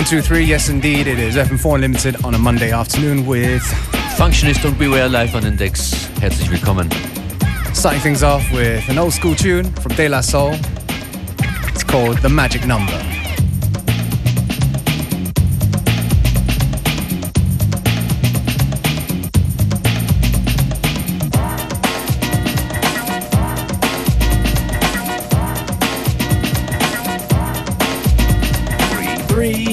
One, two, three. Yes, indeed, it is FM4 Unlimited on a Monday afternoon with Functionist und Beware live on Index. Herzlich willkommen. Starting things off with an old school tune from De La Soul. It's called The Magic Number. Three,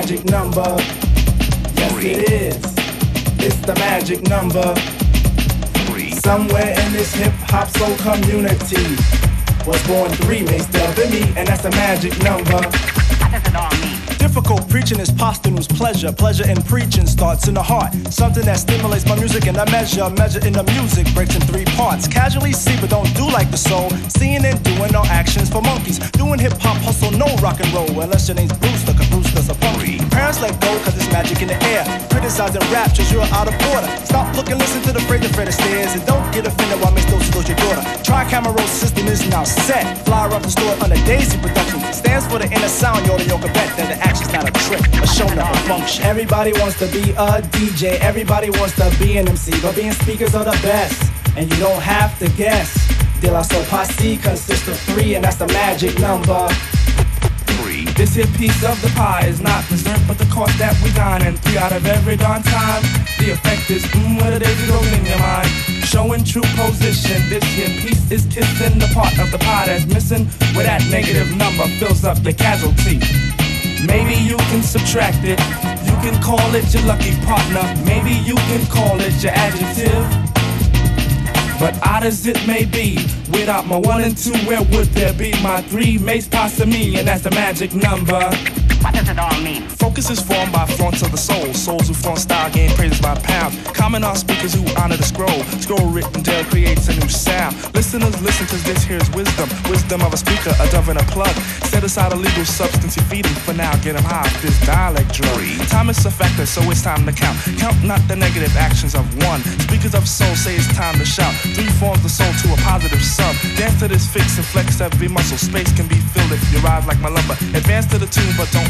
magic number. Yes, it is. It's the magic number. Somewhere in this hip hop soul community was born three, may still be me, and that's a magic number. Difficult preaching is posthumous pleasure. Pleasure in preaching starts in the heart. Something that stimulates my music and I measure. Measure in the music breaks in three parts. Casually see, but don't do like the soul. Seeing and doing are actions for monkeys. Doing hip hop hustle, no rock and roll. Unless your name's Brewster, cause Brewster's a punky. Parents let go, cause it's magic in the air. Criticizing rap, just you're out of order. Stop looking, listen to the phrase of Fred Astaire. And don't get offended while Miss Dosey goes your daughter. Try camera system is now set. Flyer up the store on under Daisy Production. Stands for the inner sound, yo, the yoga bet that the action's not a trick. A show never function. Everybody wants to be a DJ. Everybody wants to be an MC. But being speakers are the best. And you don't have to guess. De La Soul Posse consists of three, and that's the magic number. This here piece of the pie is not dessert, but the cost that we dine. And three out of every darn time, the effect is mmm, what it is goes in your mind. Showing true position, this here piece is kissing the part of the pie that's missing, where that negative number fills up your casualty. Maybe you can subtract it, you can call it your lucky partner, maybe you can call it your adjective. But odd as it may be, without my one and two, where would there be my three? Mace pasta me, and that's the magic number. What does it all mean? Focus is formed by flaunts of the soul. Souls who flaunt style gain praises by pound. Common are speakers who honor the scroll. Scroll written down creates a new sound. Listeners listen cause this here is wisdom. Wisdom of a speaker, a dove and a plug. Set aside illegal substance you feed 'em. For now, get 'em high this dialect jury. Time is a factor, so it's time to count. Count not the negative actions of one. Speakers of soul say it's time to shout. Three forms the soul to a positive sum. Dance to this fix and flex every muscle. Space can be filled if you ride like my lumber. Advance to the tune, but don't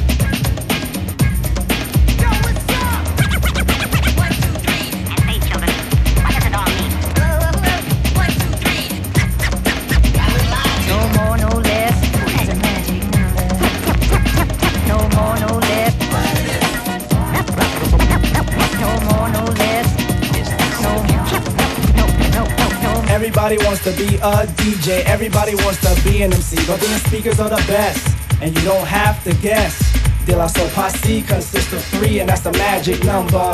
Everybody wants to be a DJ, everybody wants to be an MC, but being speakers are the best, and you don't have to guess. De La Soul Posse consists of three, and that's the magic number.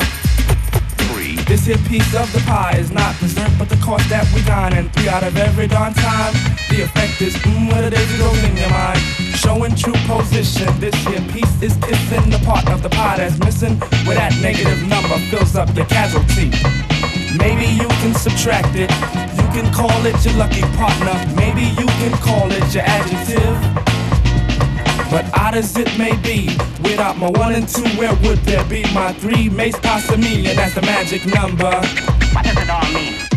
three. This here piece of the pie is not dessert, but the cost that we dine. And three out of every darn time, the effect is mmm, what it is it goes in your mind. Showing true position, this here piece is kissing the part of the pie that's missing, where that negative number fills up your casualty. Maybe you can subtract it, can call it your lucky partner, maybe you can call it your adjective. But odd as it may be, without my one and two, where would there be my three? Mace pasta me, and that's the magic number. What does it all mean?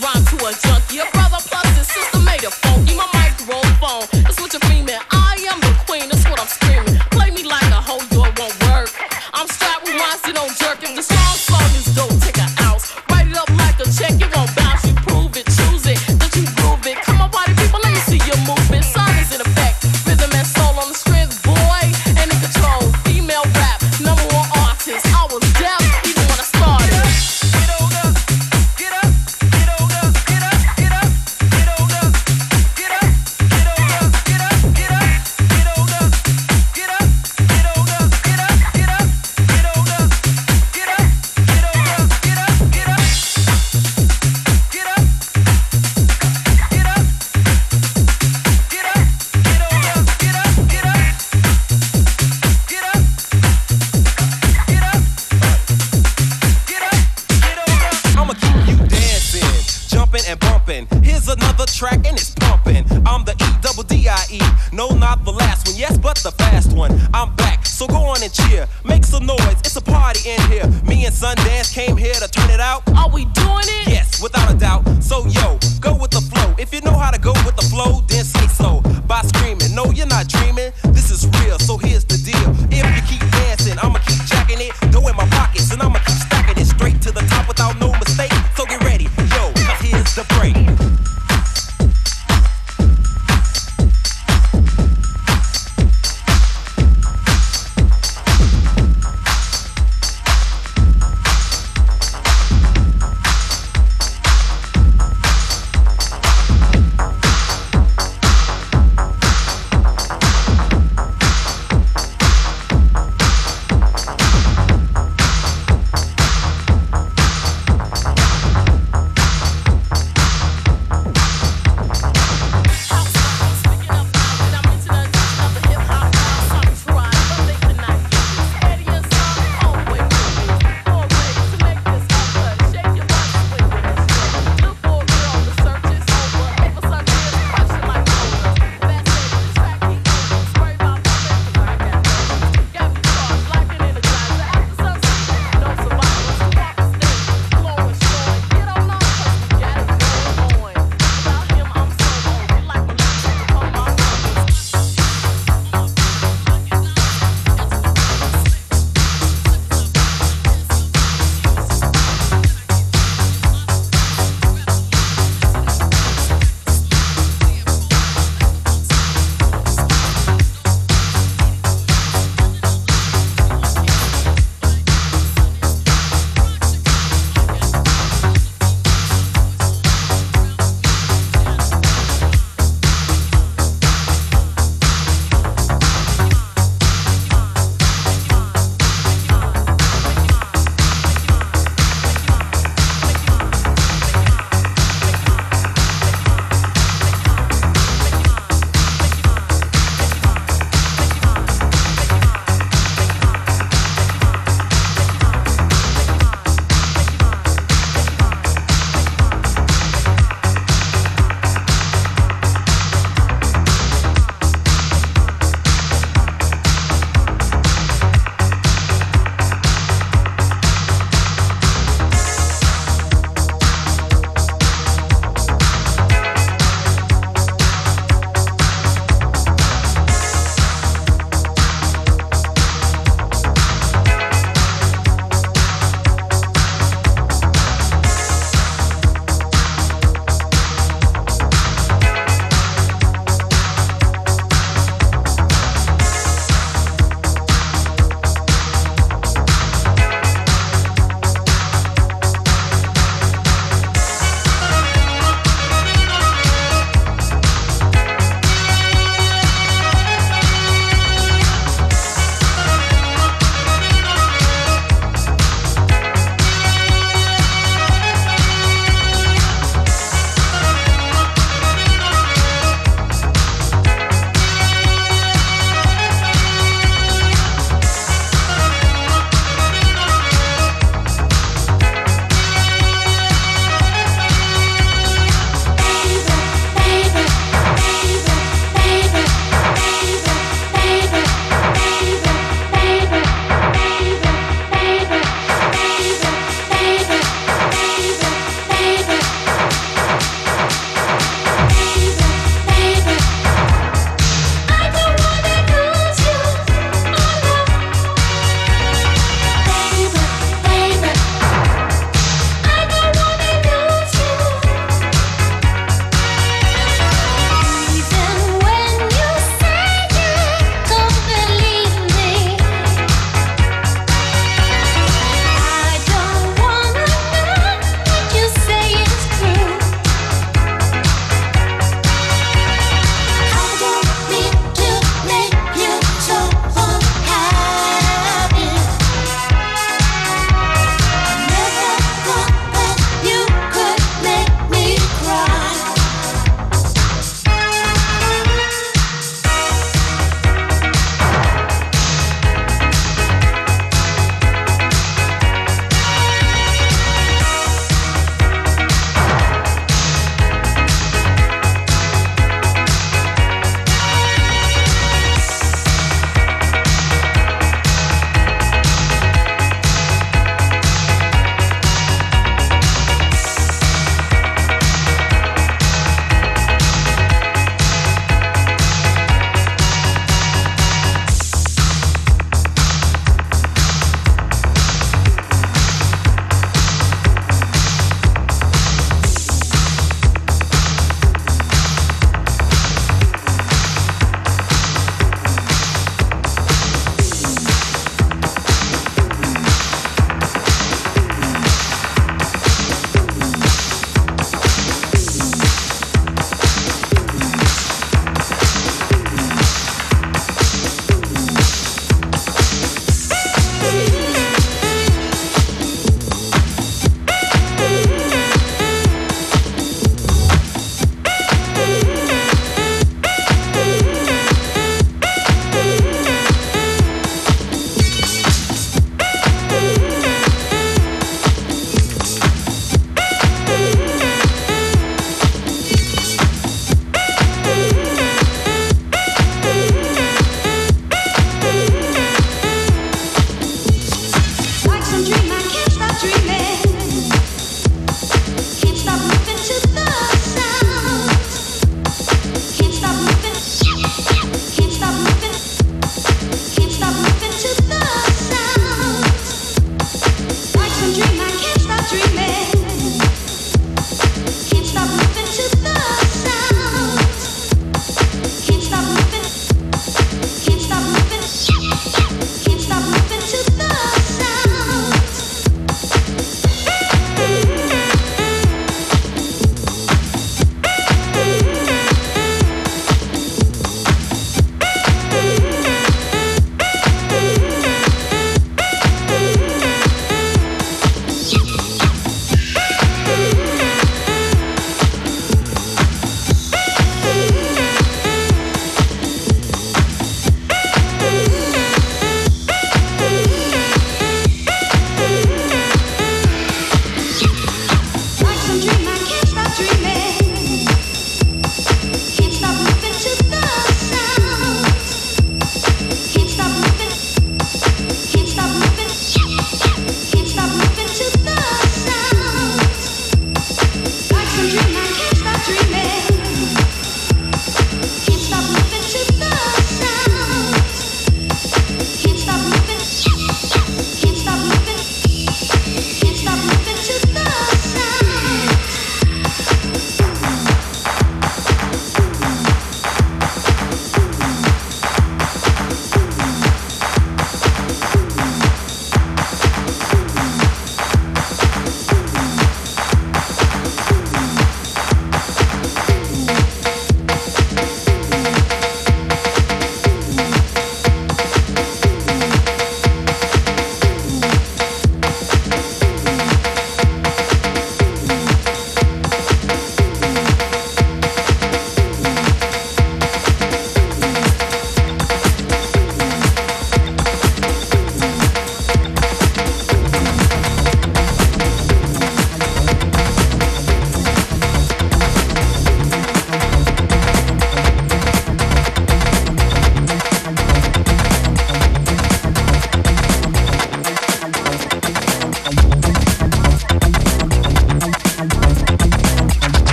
Rhyme to a junkie. Your brother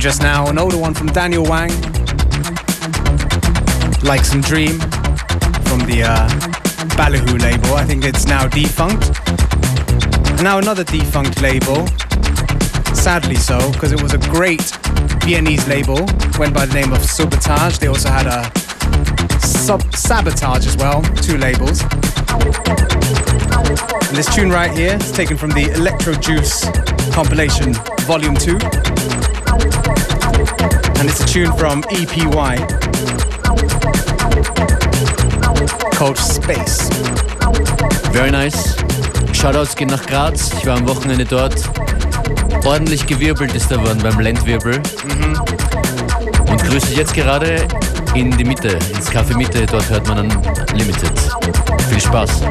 just now, an older one from Daniel Wang, Like Some Dream, from the uh, Balihu label. I think it's now defunct. And now another defunct label, sadly so, because it was a great Viennese label, went by the name of Sabotage. They also had a sub Sabotage as well, two labels. And this tune right here is taken from the Electro Juice compilation, Volume 2. And it's a tune from EPY called Space. Very nice. Shoutouts gehen nach Graz. Ich war am Wochenende dort. Ordentlich gewirbelt ist da worden beim Landwirbel. Und grüße dich jetzt gerade in die Mitte, ins Café Mitte. Dort hört man dann Limited. Viel Spaß.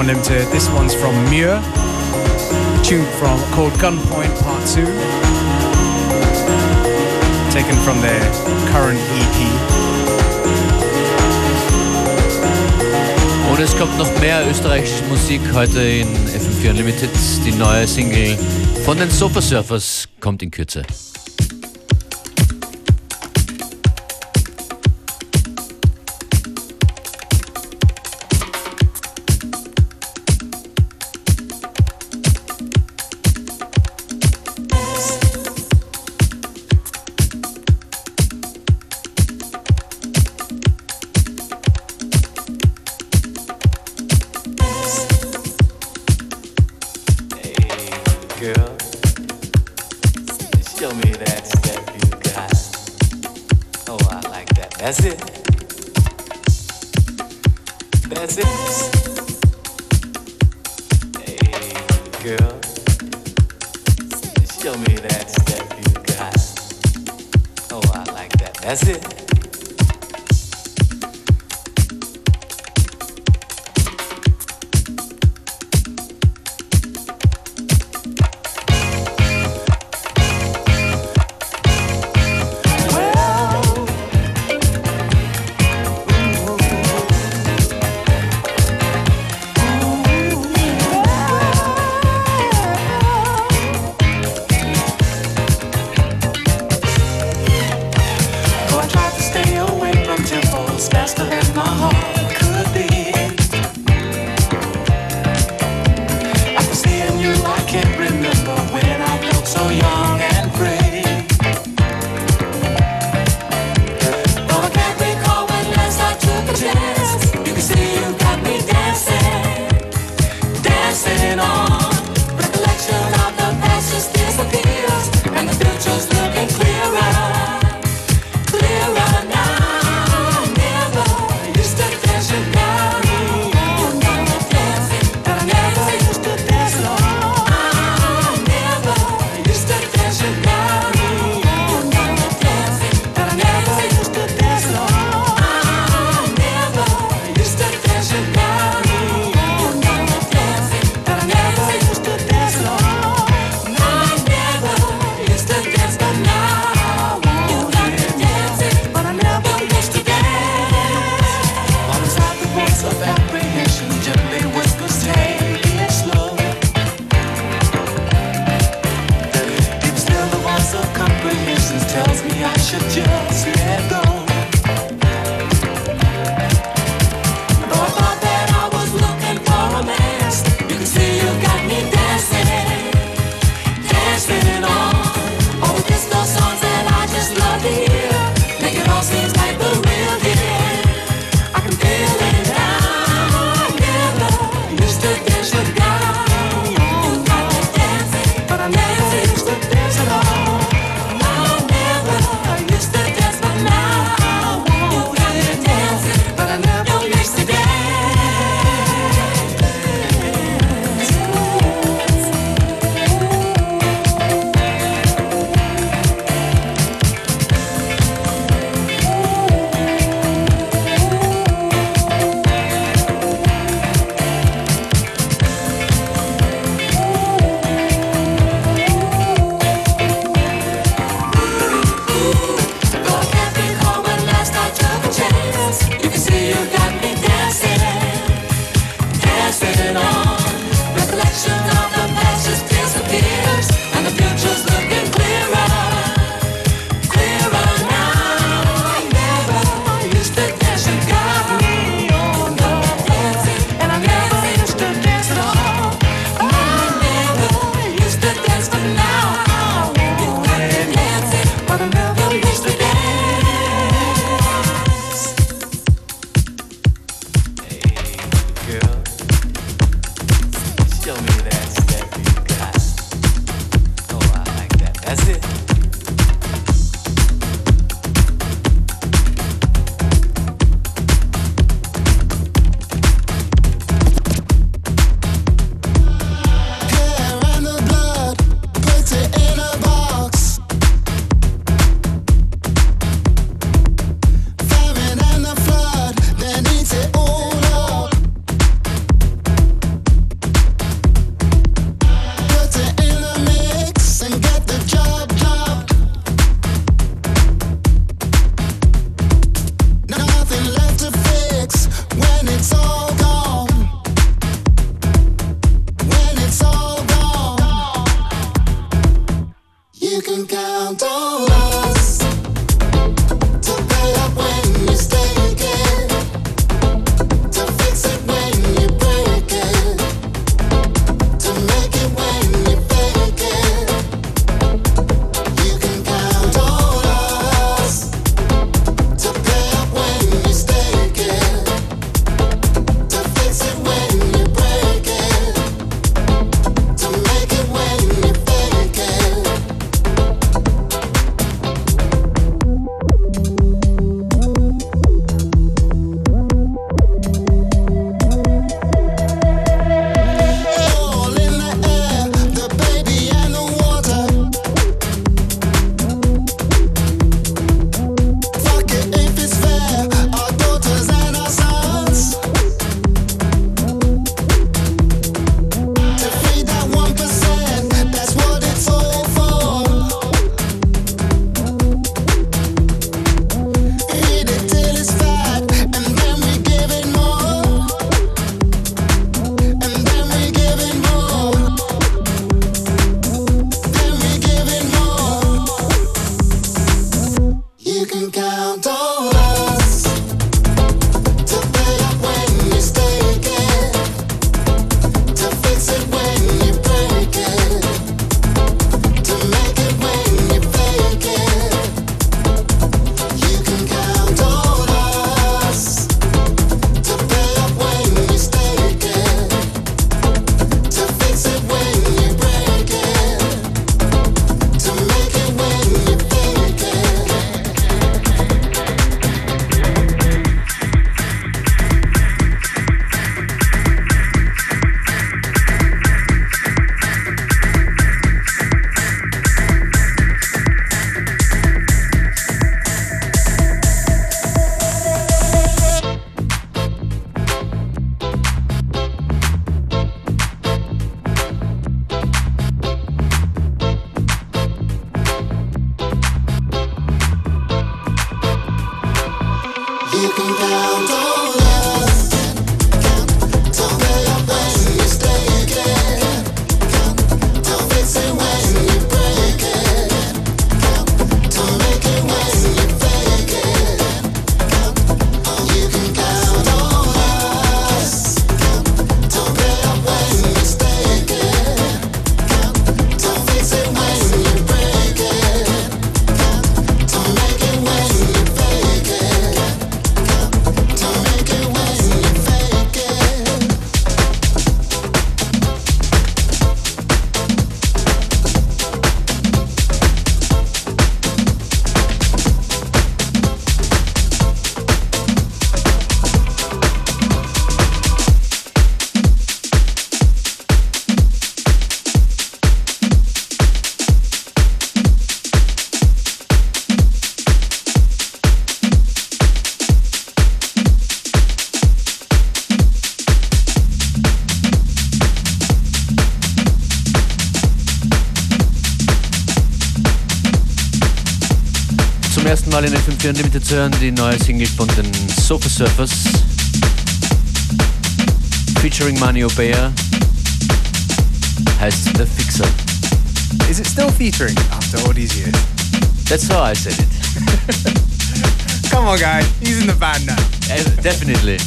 more limited. This one's from Muir, tune from called Gunpoint Part Two, taken from their current EP. Und es kommt noch mehr österreichische Musik heute in FM4 Unlimited. Die neue Single von den Sofa Surfers kommt in Kürze. on. Zum ersten Mal in FM4 Unlimited zu hören die neue Single von den Sofa Surfers. Featuring Mani Obeya. Heißt The Fixer. Is it still featuring after all these years? That's how I said it. Come on, guys. He's in the band now. Definitely.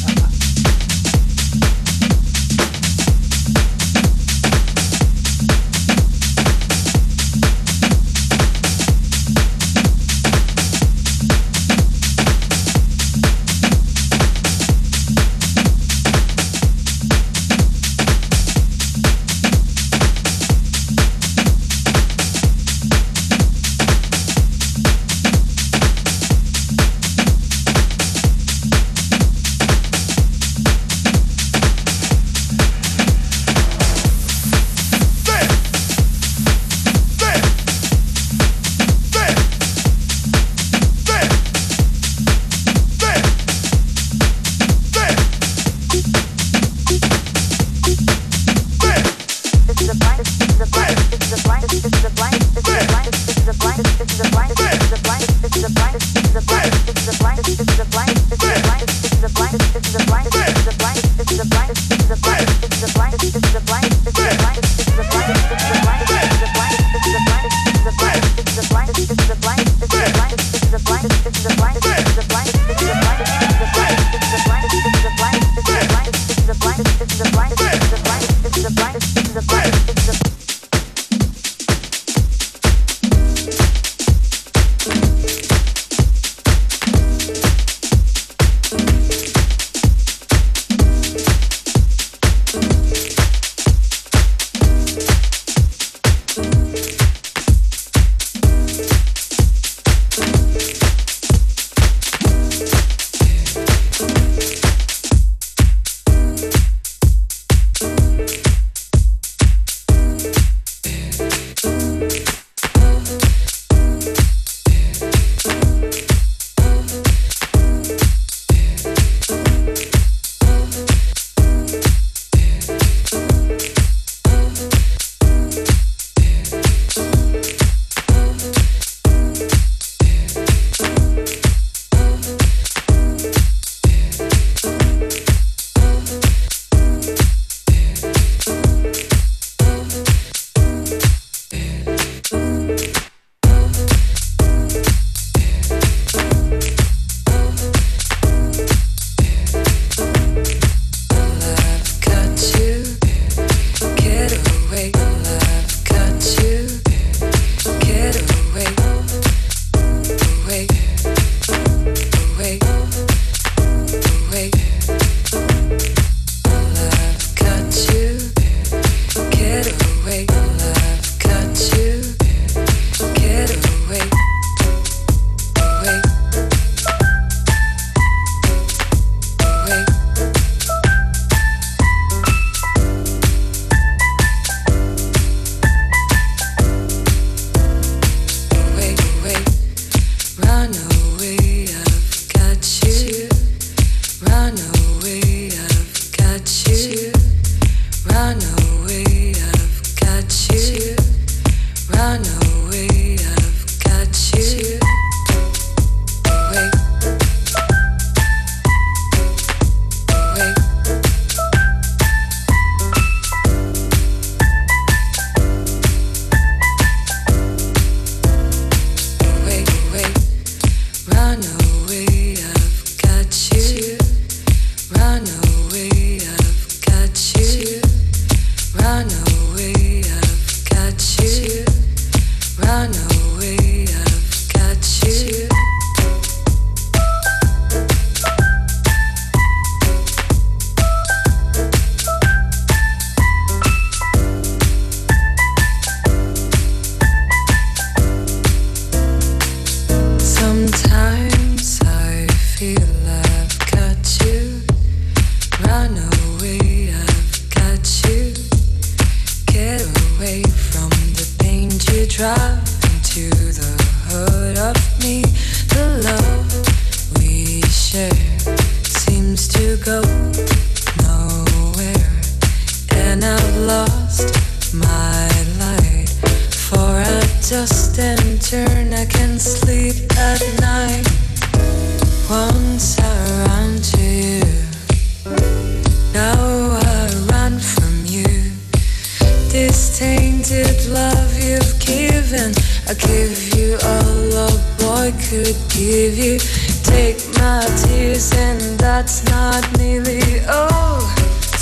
I give you all a boy could give you. Take my tears, and that's not nearly all.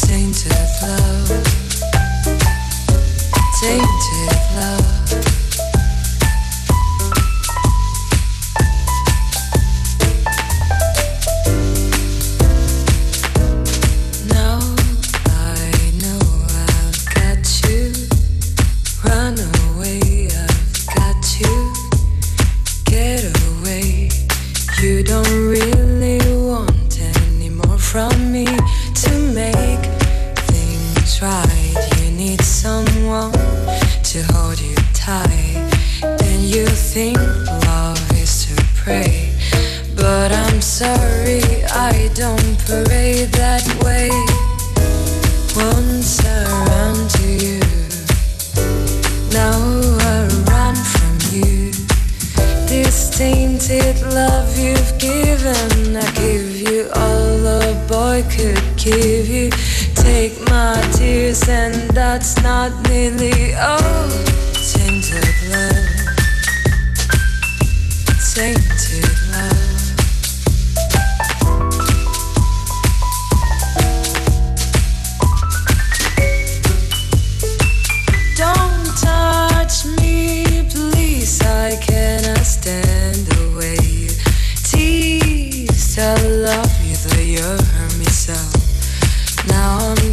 Tainted love, tainted.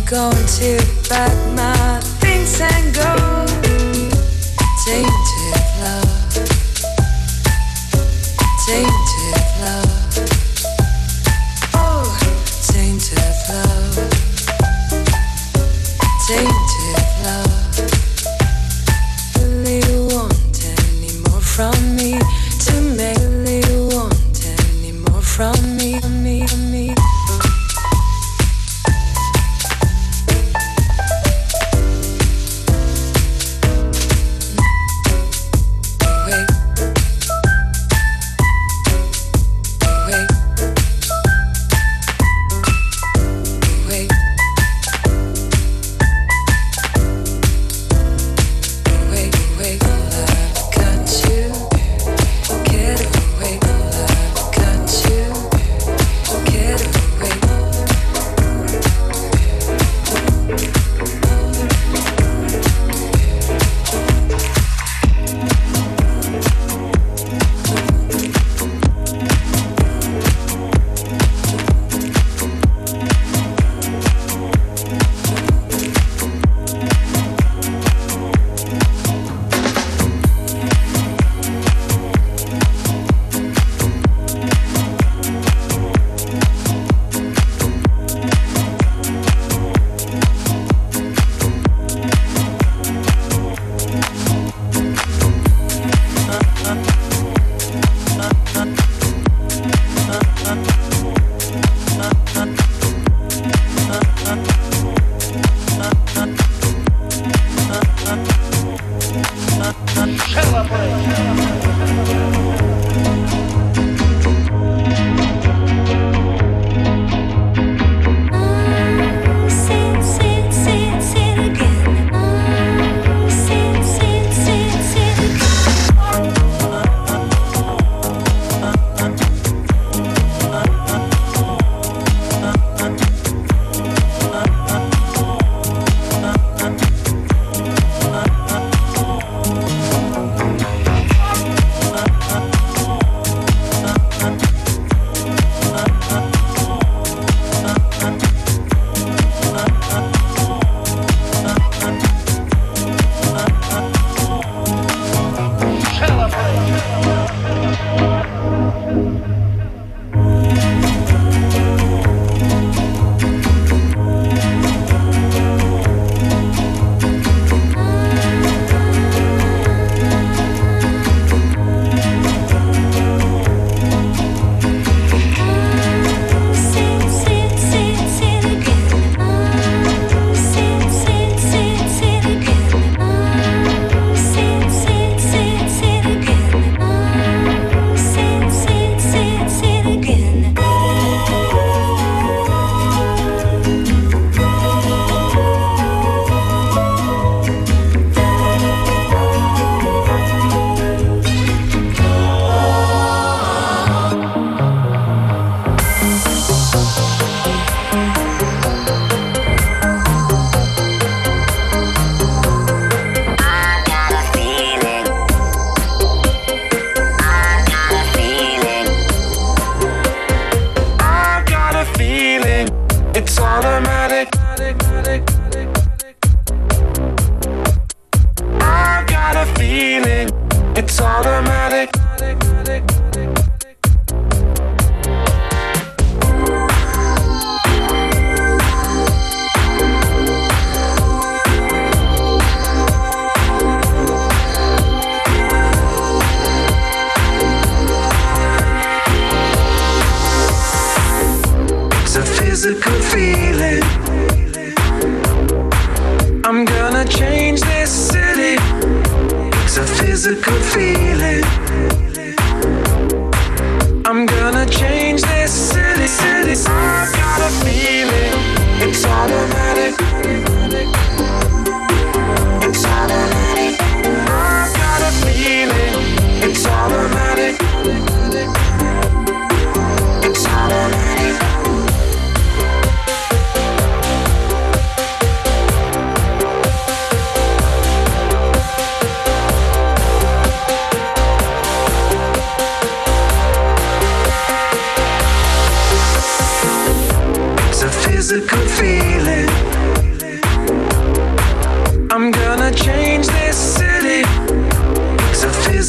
going to pack my things and go.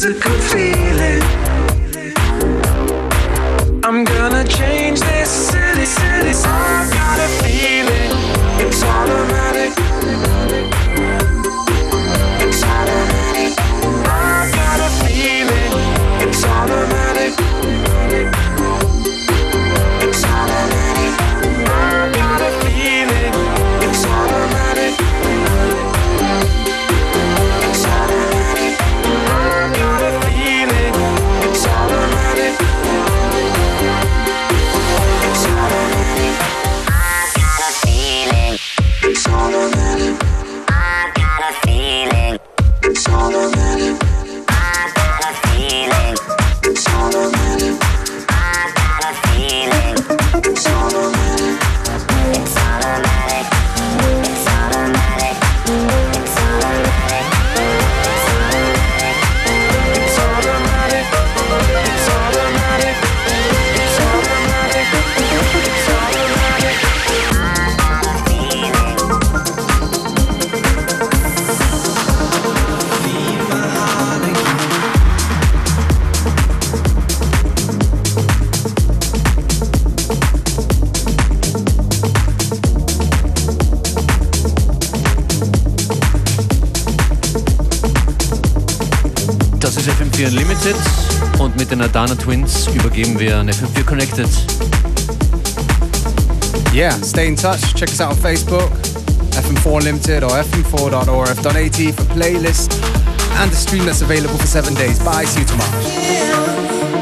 is a good feeling. I'm gonna change this city, city. Dana Dana Twins übergeben wir an FM4 Connected. Yeah, stay in touch. Check us out on Facebook, FM4 Limited or fm4.orf.at for playlists and the stream that's available for seven days. Bye, see you tomorrow.